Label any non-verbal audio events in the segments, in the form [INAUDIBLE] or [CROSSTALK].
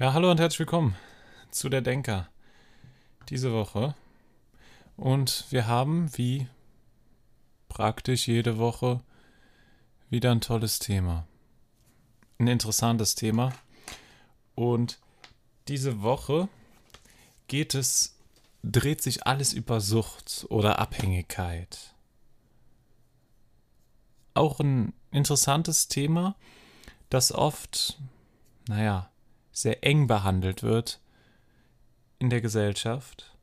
Ja, hallo und herzlich willkommen zu der Denker diese Woche. Und wir haben, wie praktisch jede Woche, wieder ein tolles Thema. Ein interessantes Thema. Und diese Woche geht es, dreht sich alles über Sucht oder Abhängigkeit. Auch ein interessantes Thema, das oft, naja, sehr eng behandelt wird in der Gesellschaft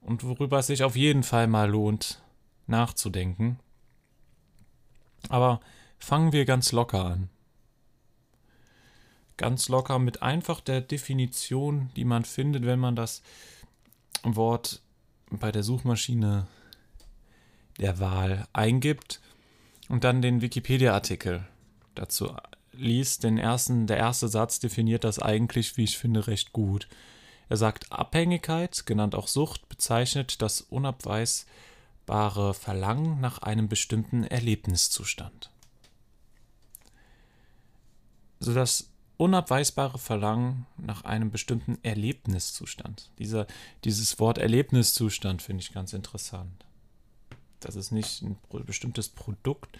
und worüber es sich auf jeden Fall mal lohnt nachzudenken. Aber fangen wir ganz locker an. Ganz locker mit einfach der Definition, die man findet, wenn man das Wort bei der Suchmaschine der Wahl eingibt und dann den Wikipedia-Artikel dazu liest, den ersten, der erste Satz definiert das eigentlich, wie ich finde, recht gut. Er sagt, Abhängigkeit, genannt auch Sucht, bezeichnet das unabweisbare Verlangen nach einem bestimmten Erlebniszustand. So das unabweisbare Verlangen nach einem bestimmten Erlebniszustand. Dieser, dieses Wort Erlebniszustand finde ich ganz interessant. Das ist nicht ein bestimmtes Produkt,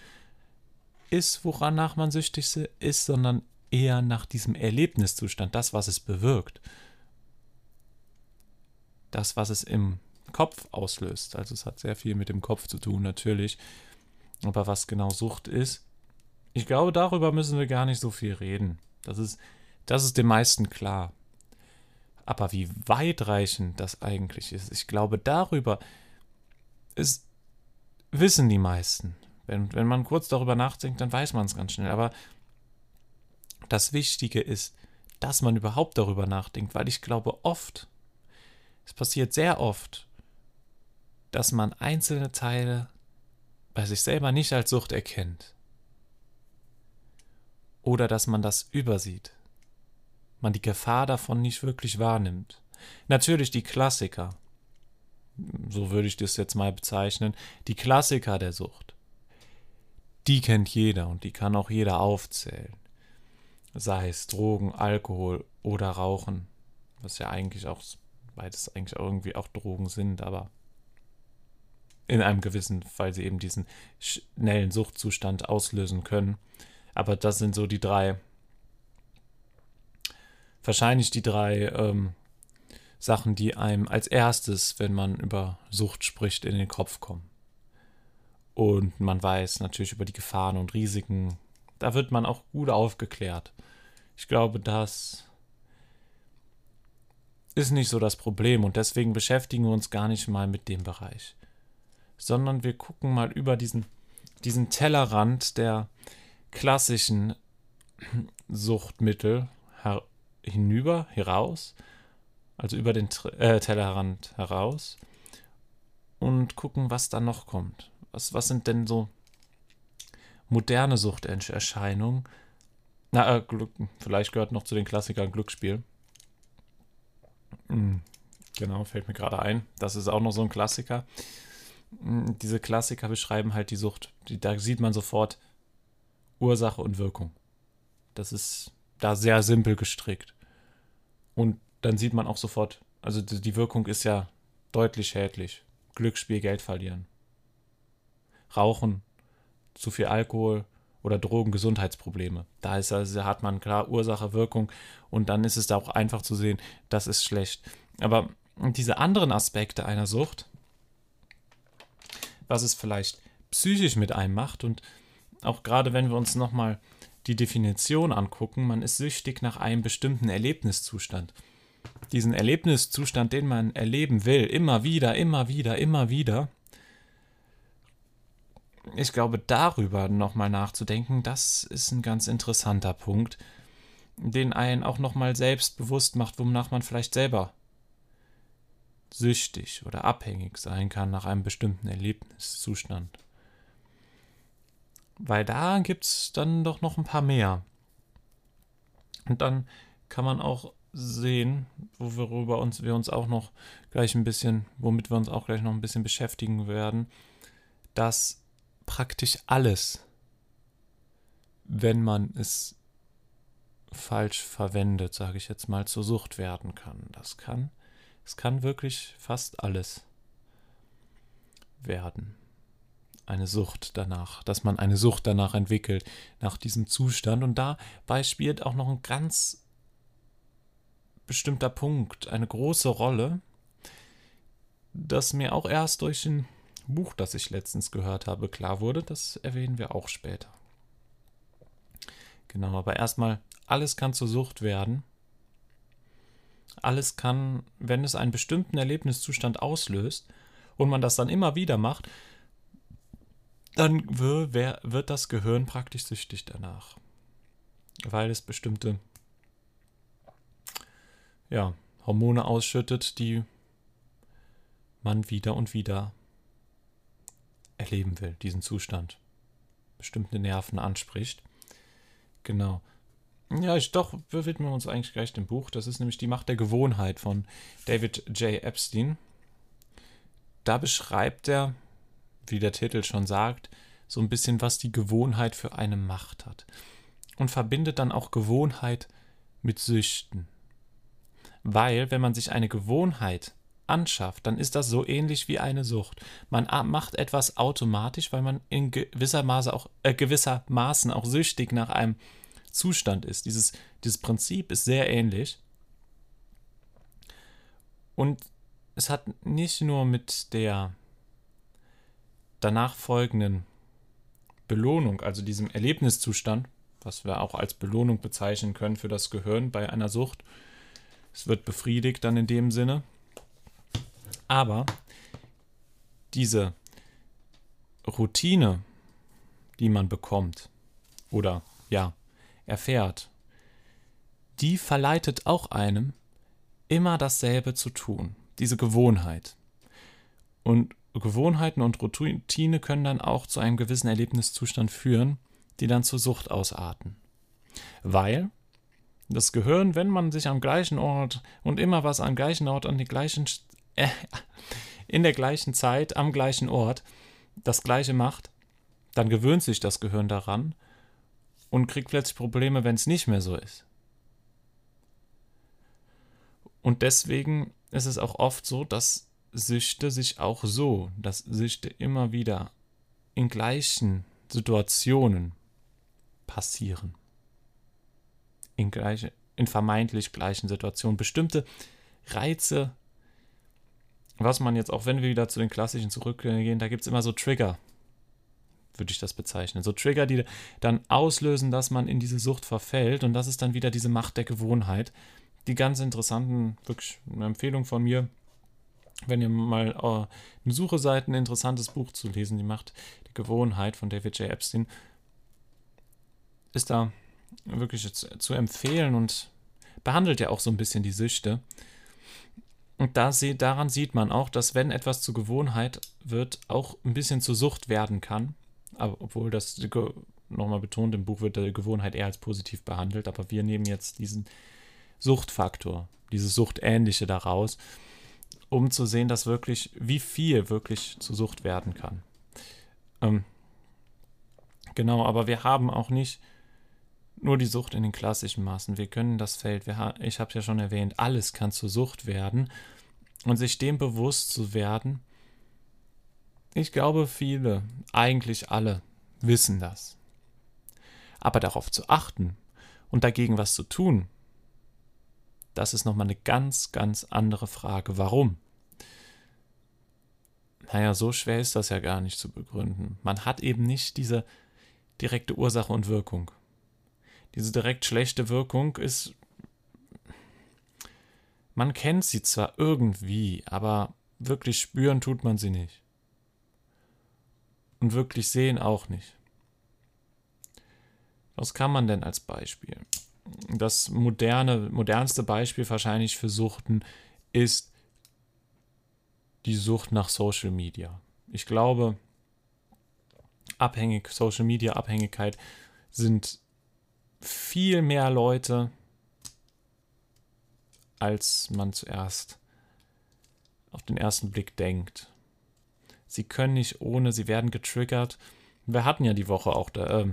ist, woranach man süchtig ist, sondern eher nach diesem Erlebniszustand, das, was es bewirkt. Das, was es im Kopf auslöst. Also es hat sehr viel mit dem Kopf zu tun, natürlich. Aber was genau Sucht ist, ich glaube, darüber müssen wir gar nicht so viel reden. Das ist, das ist den meisten klar. Aber wie weitreichend das eigentlich ist, ich glaube, darüber ist, wissen die meisten. Wenn, wenn man kurz darüber nachdenkt, dann weiß man es ganz schnell. Aber das Wichtige ist, dass man überhaupt darüber nachdenkt, weil ich glaube oft, es passiert sehr oft, dass man einzelne Teile bei sich selber nicht als Sucht erkennt. Oder dass man das übersieht. Man die Gefahr davon nicht wirklich wahrnimmt. Natürlich die Klassiker. So würde ich das jetzt mal bezeichnen. Die Klassiker der Sucht die kennt jeder und die kann auch jeder aufzählen. Sei es Drogen, Alkohol oder Rauchen, was ja eigentlich auch beides eigentlich irgendwie auch Drogen sind, aber in einem gewissen Fall sie eben diesen schnellen Suchtzustand auslösen können. Aber das sind so die drei, wahrscheinlich die drei ähm, Sachen, die einem als erstes, wenn man über Sucht spricht, in den Kopf kommen. Und man weiß natürlich über die Gefahren und Risiken. Da wird man auch gut aufgeklärt. Ich glaube, das ist nicht so das Problem und deswegen beschäftigen wir uns gar nicht mal mit dem Bereich, sondern wir gucken mal über diesen, diesen Tellerrand der klassischen [CLEARS THROAT] Suchtmittel hinüber, heraus, also über den äh, Tellerrand heraus und gucken, was da noch kommt. Was, was sind denn so moderne Suchterscheinungen? Na, äh, Glück, vielleicht gehört noch zu den Klassikern Glücksspiel. Mhm, genau, fällt mir gerade ein. Das ist auch noch so ein Klassiker. Mhm, diese Klassiker beschreiben halt die Sucht. Da sieht man sofort Ursache und Wirkung. Das ist da sehr simpel gestrickt. Und dann sieht man auch sofort, also die Wirkung ist ja deutlich schädlich. Glücksspiel, Geld verlieren. Rauchen, zu viel Alkohol oder Drogen Gesundheitsprobleme. Da ist also, hat man klar Ursache, Wirkung und dann ist es da auch einfach zu sehen, das ist schlecht. Aber diese anderen Aspekte einer Sucht, was es vielleicht psychisch mit einem macht und auch gerade wenn wir uns nochmal die Definition angucken, man ist süchtig nach einem bestimmten Erlebniszustand. Diesen Erlebniszustand, den man erleben will, immer wieder, immer wieder, immer wieder, ich glaube, darüber nochmal nachzudenken, das ist ein ganz interessanter Punkt, den einen auch nochmal selbst bewusst macht, wonach man vielleicht selber süchtig oder abhängig sein kann nach einem bestimmten Erlebniszustand. Weil da gibt es dann doch noch ein paar mehr. Und dann kann man auch sehen, worüber uns, wir uns auch noch gleich ein bisschen, womit wir uns auch gleich noch ein bisschen beschäftigen werden, dass praktisch alles, wenn man es falsch verwendet, sage ich jetzt mal, zur Sucht werden kann. Das kann, es kann wirklich fast alles werden. Eine Sucht danach, dass man eine Sucht danach entwickelt, nach diesem Zustand. Und dabei spielt auch noch ein ganz bestimmter Punkt eine große Rolle, das mir auch erst durch ein Buch, das ich letztens gehört habe, klar wurde. Das erwähnen wir auch später. Genau, aber erstmal, alles kann zur Sucht werden. Alles kann, wenn es einen bestimmten Erlebniszustand auslöst und man das dann immer wieder macht, dann wird das Gehirn praktisch süchtig danach. Weil es bestimmte ja, Hormone ausschüttet, die man wieder und wieder erleben will, diesen Zustand. Bestimmte Nerven anspricht. Genau. Ja, ich doch, wir widmen uns eigentlich gleich dem Buch. Das ist nämlich Die Macht der Gewohnheit von David J. Epstein. Da beschreibt er, wie der Titel schon sagt, so ein bisschen, was die Gewohnheit für eine Macht hat. Und verbindet dann auch Gewohnheit mit Süchten. Weil, wenn man sich eine Gewohnheit anschafft, dann ist das so ähnlich wie eine Sucht. Man macht etwas automatisch, weil man in gewisser Maße auch äh, gewissermaßen auch süchtig nach einem Zustand ist. Dieses, dieses Prinzip ist sehr ähnlich. Und es hat nicht nur mit der danach folgenden Belohnung, also diesem Erlebniszustand, was wir auch als Belohnung bezeichnen können für das Gehirn bei einer Sucht. Es wird befriedigt dann in dem Sinne. Aber diese Routine, die man bekommt, oder ja, erfährt, die verleitet auch einem, immer dasselbe zu tun, diese Gewohnheit. Und Gewohnheiten und Routine können dann auch zu einem gewissen Erlebniszustand führen, die dann zur Sucht ausarten. Weil das Gehirn, wenn man sich am gleichen Ort und immer was am gleichen Ort an die gleichen [LAUGHS] in der gleichen Zeit am gleichen Ort das gleiche macht, dann gewöhnt sich das Gehirn daran und kriegt plötzlich Probleme, wenn es nicht mehr so ist. Und deswegen ist es auch oft so, dass Süchte sich auch so, dass Süchte immer wieder in gleichen Situationen passieren. In, gleiche, in vermeintlich gleichen Situationen. Bestimmte Reize, was man jetzt, auch wenn wir wieder zu den klassischen zurückgehen, da gibt es immer so Trigger, würde ich das bezeichnen. So Trigger, die dann auslösen, dass man in diese Sucht verfällt. Und das ist dann wieder diese Macht der Gewohnheit. Die ganz interessanten, wirklich eine Empfehlung von mir, wenn ihr mal äh, eine Suche seid, ein interessantes Buch zu lesen, die Macht der Gewohnheit von David J. Epstein, ist da wirklich zu, zu empfehlen und behandelt ja auch so ein bisschen die Süchte. Und da sie, daran sieht man auch, dass wenn etwas zur Gewohnheit wird, auch ein bisschen zur Sucht werden kann. Aber obwohl das nochmal betont, im Buch wird die Gewohnheit eher als positiv behandelt, aber wir nehmen jetzt diesen Suchtfaktor, dieses Suchtähnliche daraus, um zu sehen, dass wirklich, wie viel wirklich zur Sucht werden kann. Ähm, genau, aber wir haben auch nicht nur die Sucht in den klassischen Maßen. Wir können das Feld, wir, ich habe es ja schon erwähnt, alles kann zur Sucht werden. Und sich dem bewusst zu werden, ich glaube, viele, eigentlich alle, wissen das. Aber darauf zu achten und dagegen was zu tun, das ist nochmal eine ganz, ganz andere Frage. Warum? Naja, so schwer ist das ja gar nicht zu begründen. Man hat eben nicht diese direkte Ursache und Wirkung. Diese direkt schlechte Wirkung ist. Man kennt sie zwar irgendwie, aber wirklich spüren tut man sie nicht und wirklich sehen auch nicht. Was kann man denn als Beispiel? Das moderne, modernste Beispiel wahrscheinlich für Suchten ist die Sucht nach Social Media. Ich glaube, abhängig, Social Media Abhängigkeit sind viel mehr Leute, als man zuerst auf den ersten Blick denkt. Sie können nicht ohne, sie werden getriggert. Wir hatten ja die Woche auch da, äh,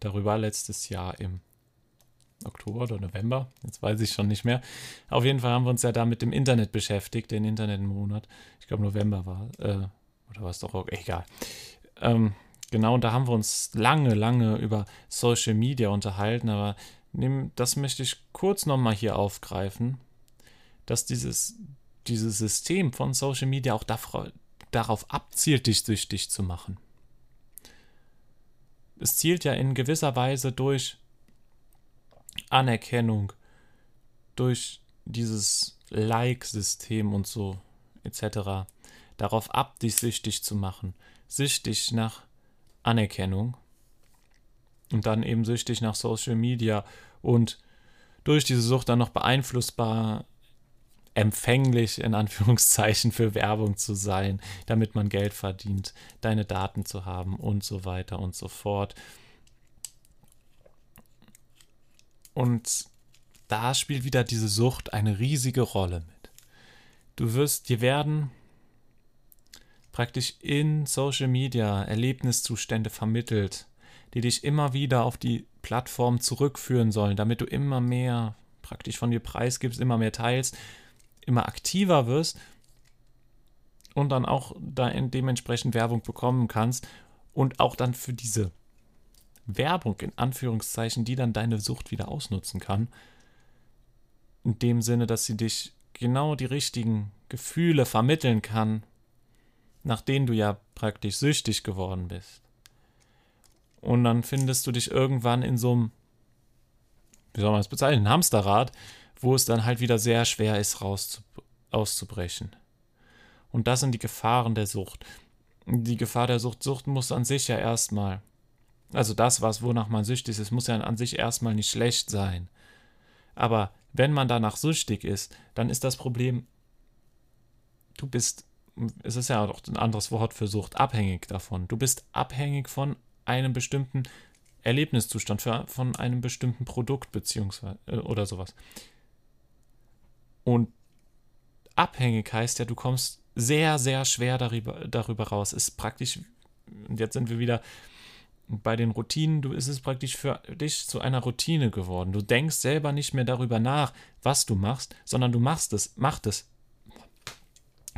darüber letztes Jahr im Oktober oder November, jetzt weiß ich schon nicht mehr. Auf jeden Fall haben wir uns ja da mit dem Internet beschäftigt, den Internetmonat. Ich glaube, November war, äh, oder war es doch egal. Ähm, genau, und da haben wir uns lange, lange über Social Media unterhalten, aber das möchte ich kurz nochmal hier aufgreifen, dass dieses, dieses System von Social Media auch darauf abzielt, dich süchtig zu machen. Es zielt ja in gewisser Weise durch Anerkennung, durch dieses Like-System und so etc. darauf ab, dich süchtig zu machen. Süchtig nach Anerkennung und dann eben süchtig nach Social Media und durch diese Sucht dann noch beeinflussbar empfänglich in Anführungszeichen für Werbung zu sein, damit man Geld verdient, deine Daten zu haben und so weiter und so fort. Und da spielt wieder diese Sucht eine riesige Rolle mit. Du wirst, dir werden praktisch in Social Media Erlebniszustände vermittelt, die dich immer wieder auf die Plattform zurückführen sollen, damit du immer mehr praktisch von dir preisgibst, immer mehr teilst immer aktiver wirst und dann auch da dementsprechend Werbung bekommen kannst und auch dann für diese Werbung in Anführungszeichen, die dann deine Sucht wieder ausnutzen kann. In dem Sinne, dass sie dich genau die richtigen Gefühle vermitteln kann, nach denen du ja praktisch süchtig geworden bist. Und dann findest du dich irgendwann in so einem, wie soll man das bezeichnen, Hamsterrad, wo es dann halt wieder sehr schwer ist, raus auszubrechen. Und das sind die Gefahren der Sucht. Die Gefahr der Sucht, Sucht muss an sich ja erstmal, also das, was wonach man süchtig ist, muss ja an sich erstmal nicht schlecht sein. Aber wenn man danach süchtig ist, dann ist das Problem, du bist, es ist ja auch ein anderes Wort für Sucht, abhängig davon. Du bist abhängig von einem bestimmten Erlebniszustand, von einem bestimmten Produkt beziehungsweise äh, oder sowas. Und abhängig heißt ja, du kommst sehr, sehr schwer darüber, darüber raus. Ist praktisch, und jetzt sind wir wieder bei den Routinen, du ist es praktisch für dich zu einer Routine geworden. Du denkst selber nicht mehr darüber nach, was du machst, sondern du machst es, macht es.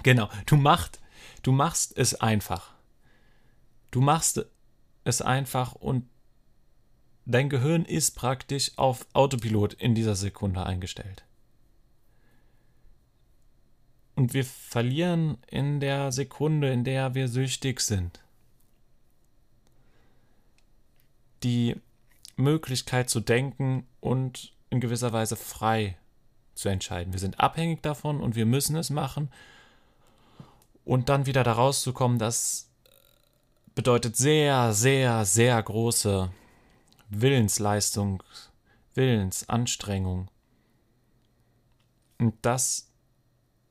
Genau, du machst, du machst es einfach. Du machst es einfach und dein Gehirn ist praktisch auf Autopilot in dieser Sekunde eingestellt. Und wir verlieren in der Sekunde, in der wir süchtig sind, die Möglichkeit zu denken und in gewisser Weise frei zu entscheiden. Wir sind abhängig davon und wir müssen es machen. Und dann wieder da rauszukommen, das bedeutet sehr, sehr, sehr große Willensleistung, Willensanstrengung. Und das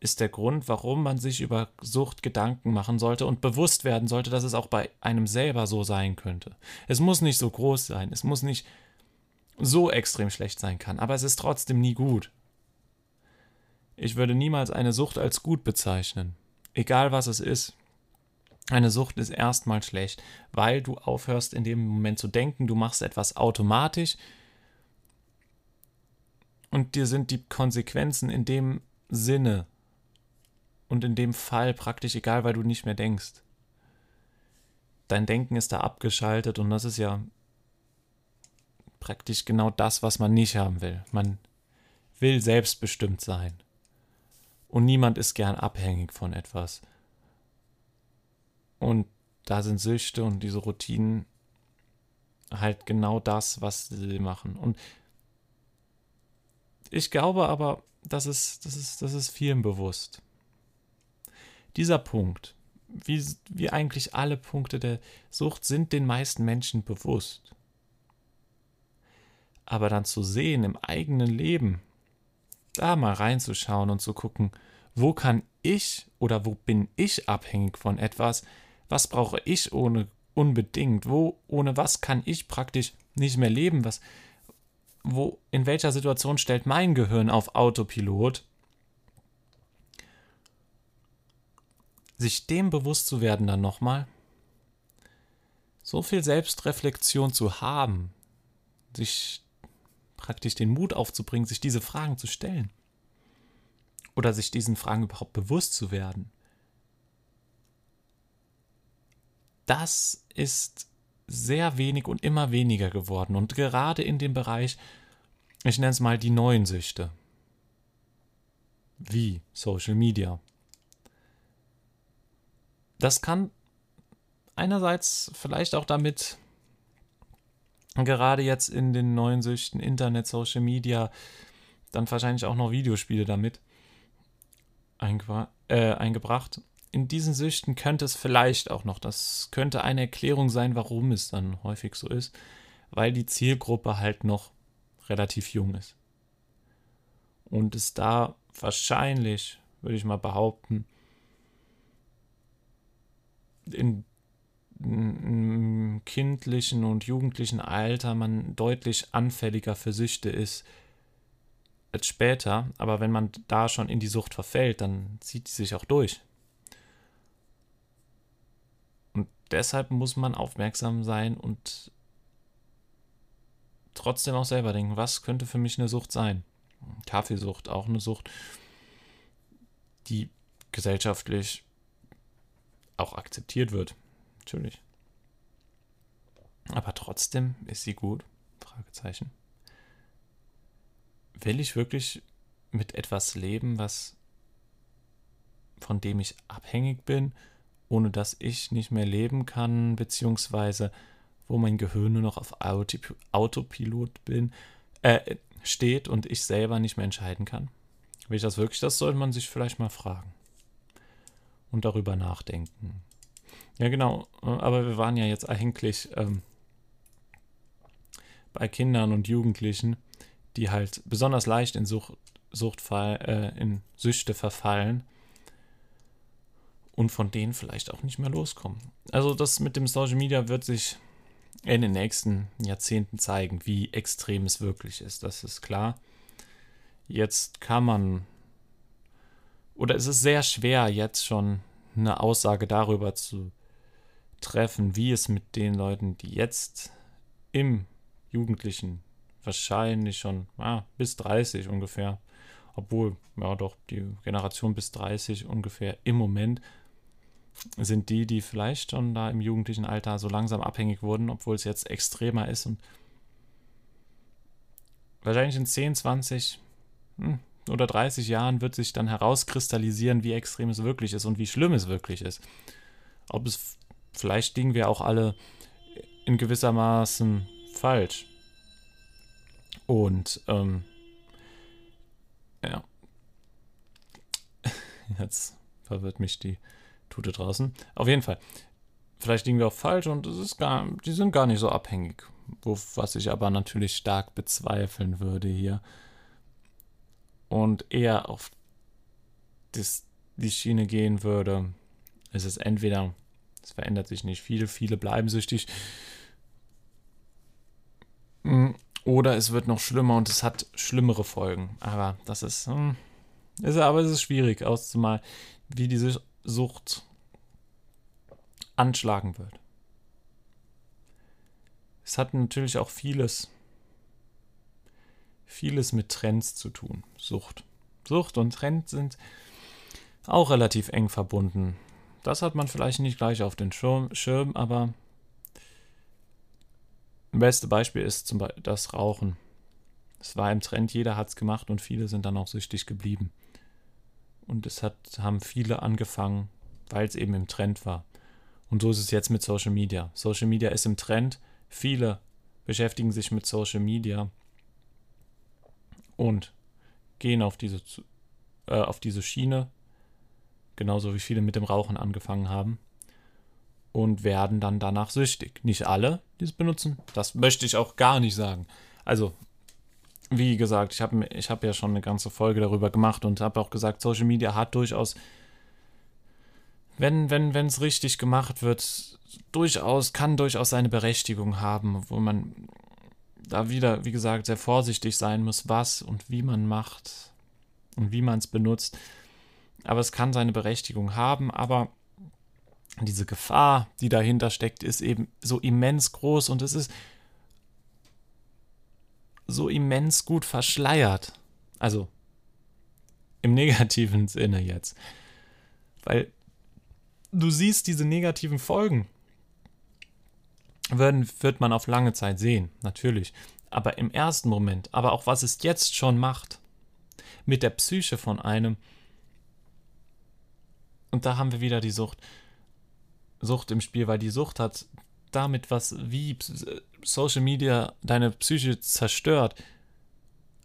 ist der Grund, warum man sich über Sucht Gedanken machen sollte und bewusst werden sollte, dass es auch bei einem selber so sein könnte. Es muss nicht so groß sein, es muss nicht so extrem schlecht sein kann, aber es ist trotzdem nie gut. Ich würde niemals eine Sucht als gut bezeichnen, egal was es ist. Eine Sucht ist erstmal schlecht, weil du aufhörst in dem Moment zu denken, du machst etwas automatisch und dir sind die Konsequenzen in dem Sinne und in dem Fall praktisch egal, weil du nicht mehr denkst. Dein Denken ist da abgeschaltet und das ist ja praktisch genau das, was man nicht haben will. Man will selbstbestimmt sein. Und niemand ist gern abhängig von etwas. Und da sind Süchte und diese Routinen halt genau das, was sie machen. Und ich glaube aber, das ist, das ist, das ist vielen bewusst. Dieser Punkt, wie, wie eigentlich alle Punkte der Sucht, sind den meisten Menschen bewusst. Aber dann zu sehen im eigenen Leben, da mal reinzuschauen und zu gucken, wo kann ich oder wo bin ich abhängig von etwas, was brauche ich ohne unbedingt, wo ohne was kann ich praktisch nicht mehr leben, was wo in welcher Situation stellt mein Gehirn auf Autopilot? Sich dem bewusst zu werden dann nochmal, so viel Selbstreflexion zu haben, sich praktisch den Mut aufzubringen, sich diese Fragen zu stellen. Oder sich diesen Fragen überhaupt bewusst zu werden. Das ist sehr wenig und immer weniger geworden. Und gerade in dem Bereich, ich nenne es mal die neuen Süchte, wie Social Media. Das kann einerseits vielleicht auch damit, gerade jetzt in den neuen Süchten, Internet, Social Media, dann wahrscheinlich auch noch Videospiele damit äh, eingebracht. In diesen Süchten könnte es vielleicht auch noch, das könnte eine Erklärung sein, warum es dann häufig so ist, weil die Zielgruppe halt noch relativ jung ist. Und es da wahrscheinlich, würde ich mal behaupten, in, im kindlichen und jugendlichen Alter man deutlich anfälliger für Süchte ist als später. Aber wenn man da schon in die Sucht verfällt, dann zieht sie sich auch durch. Und deshalb muss man aufmerksam sein und trotzdem auch selber denken, was könnte für mich eine Sucht sein? Kaffeesucht, auch eine Sucht, die gesellschaftlich auch akzeptiert wird. Natürlich. Aber trotzdem ist sie gut? Fragezeichen. Will ich wirklich mit etwas leben, was von dem ich abhängig bin, ohne dass ich nicht mehr leben kann, beziehungsweise wo mein Gehirn nur noch auf Autopilot bin, äh, steht und ich selber nicht mehr entscheiden kann? Will ich das wirklich? Das sollte man sich vielleicht mal fragen und darüber nachdenken. Ja, genau. Aber wir waren ja jetzt eigentlich ähm, bei Kindern und Jugendlichen, die halt besonders leicht in, Sucht, Suchtfall, äh, in Süchte verfallen und von denen vielleicht auch nicht mehr loskommen. Also das mit dem Social Media wird sich in den nächsten Jahrzehnten zeigen, wie extrem es wirklich ist. Das ist klar. Jetzt kann man oder es ist sehr schwer, jetzt schon eine Aussage darüber zu treffen, wie es mit den Leuten, die jetzt im Jugendlichen wahrscheinlich schon ah, bis 30 ungefähr, obwohl, ja doch, die Generation bis 30 ungefähr im Moment sind die, die vielleicht schon da im jugendlichen Alter so langsam abhängig wurden, obwohl es jetzt extremer ist und wahrscheinlich in 10, 20, hm, oder 30 Jahren wird sich dann herauskristallisieren, wie extrem es wirklich ist und wie schlimm es wirklich ist. Ob es, vielleicht liegen wir auch alle in gewissermaßen falsch. Und, ähm, ja. [LAUGHS] Jetzt verwirrt mich die Tute draußen. Auf jeden Fall. Vielleicht liegen wir auch falsch und es ist gar, die sind gar nicht so abhängig. Wo, was ich aber natürlich stark bezweifeln würde hier und eher auf das, die Schiene gehen würde, ist es entweder, es verändert sich nicht viel, viele bleiben süchtig, mm, oder es wird noch schlimmer und es hat schlimmere Folgen. Aber das ist, hm, ist aber es ist schwierig auszumalen, wie diese Sucht anschlagen wird. Es hat natürlich auch vieles vieles mit Trends zu tun. Sucht. Sucht und Trend sind auch relativ eng verbunden. Das hat man vielleicht nicht gleich auf den Schirm, aber das beste Beispiel ist zum Beispiel das Rauchen. Es war im Trend, jeder hat es gemacht und viele sind dann auch süchtig geblieben. Und es hat, haben viele angefangen, weil es eben im Trend war. Und so ist es jetzt mit Social Media. Social Media ist im Trend. Viele beschäftigen sich mit Social Media und gehen auf diese, äh, auf diese Schiene, genauso wie viele mit dem Rauchen angefangen haben, und werden dann danach süchtig. Nicht alle, die es benutzen, das möchte ich auch gar nicht sagen. Also, wie gesagt, ich habe ich hab ja schon eine ganze Folge darüber gemacht und habe auch gesagt, Social Media hat durchaus, wenn wenn wenn es richtig gemacht wird, durchaus kann durchaus seine Berechtigung haben, wo man da wieder, wie gesagt, sehr vorsichtig sein muss, was und wie man macht und wie man es benutzt. Aber es kann seine Berechtigung haben, aber diese Gefahr, die dahinter steckt, ist eben so immens groß und es ist so immens gut verschleiert. Also im [LAUGHS] negativen Sinne jetzt. Weil du siehst diese negativen Folgen. Würden, wird man auf lange Zeit sehen, natürlich. Aber im ersten Moment, aber auch was es jetzt schon macht, mit der Psyche von einem. Und da haben wir wieder die Sucht. Sucht im Spiel, weil die Sucht hat damit, was wie Social Media deine Psyche zerstört,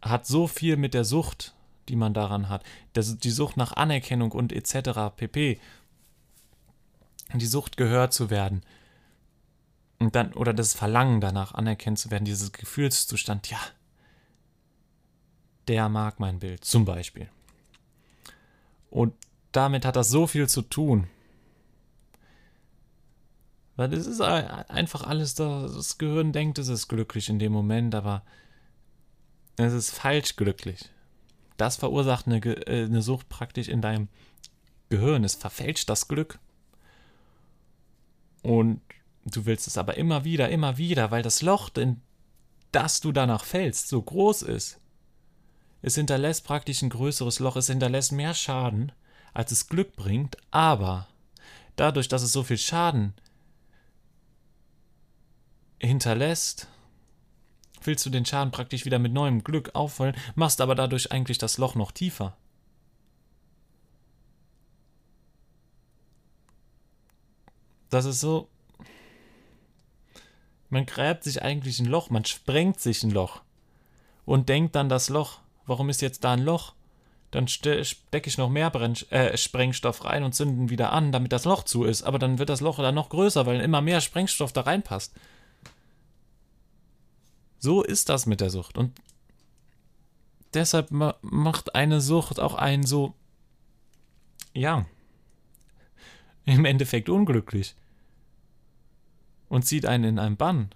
hat so viel mit der Sucht, die man daran hat. Das, die Sucht nach Anerkennung und etc. pp. Die Sucht gehört zu werden. Und dann, oder das Verlangen danach anerkannt zu werden, dieses Gefühlszustand, ja, der mag mein Bild, zum Beispiel. Und damit hat das so viel zu tun. Weil es ist einfach alles da, das Gehirn denkt, es ist glücklich in dem Moment, aber es ist falsch glücklich. Das verursacht eine, äh, eine Sucht praktisch in deinem Gehirn. Es verfälscht das Glück. Und du willst es aber immer wieder, immer wieder, weil das Loch, in das du danach fällst, so groß ist. Es hinterlässt praktisch ein größeres Loch, es hinterlässt mehr Schaden, als es Glück bringt, aber dadurch, dass es so viel Schaden hinterlässt, willst du den Schaden praktisch wieder mit neuem Glück auffüllen, machst aber dadurch eigentlich das Loch noch tiefer. Das ist so. Man gräbt sich eigentlich ein Loch, man sprengt sich ein Loch und denkt dann das Loch. Warum ist jetzt da ein Loch? Dann stecke ich noch mehr Brenn äh, Sprengstoff rein und zünden wieder an, damit das Loch zu ist. Aber dann wird das Loch dann noch größer, weil immer mehr Sprengstoff da reinpasst. So ist das mit der Sucht. Und deshalb macht eine Sucht auch einen so, ja, im Endeffekt unglücklich. Und zieht einen in einen Bann.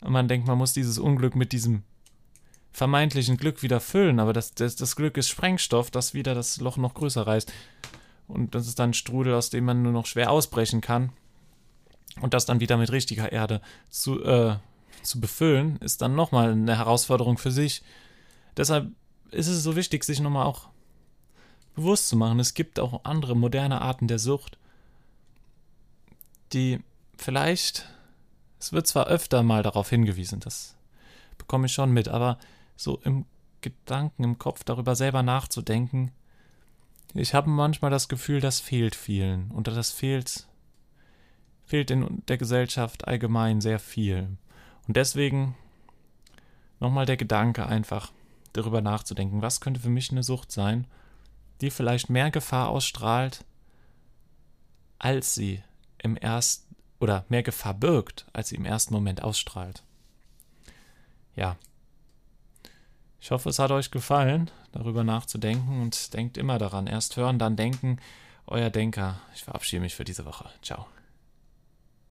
Und man denkt, man muss dieses Unglück mit diesem vermeintlichen Glück wieder füllen, aber das, das, das Glück ist Sprengstoff, das wieder das Loch noch größer reißt. Und das ist dann ein Strudel, aus dem man nur noch schwer ausbrechen kann. Und das dann wieder mit richtiger Erde zu, äh, zu befüllen, ist dann nochmal eine Herausforderung für sich. Deshalb ist es so wichtig, sich nochmal auch bewusst zu machen, es gibt auch andere moderne Arten der Sucht, die vielleicht, es wird zwar öfter mal darauf hingewiesen, das bekomme ich schon mit, aber so im Gedanken, im Kopf darüber selber nachzudenken, ich habe manchmal das Gefühl, das fehlt vielen. Und das fehlt, fehlt in der Gesellschaft allgemein sehr viel. Und deswegen nochmal der Gedanke einfach darüber nachzudenken, was könnte für mich eine Sucht sein, die vielleicht mehr Gefahr ausstrahlt, als sie im ersten oder mehr Gefahr birgt, als sie im ersten Moment ausstrahlt. Ja. Ich hoffe, es hat euch gefallen, darüber nachzudenken und denkt immer daran. Erst hören, dann denken. Euer Denker. Ich verabschiede mich für diese Woche. Ciao.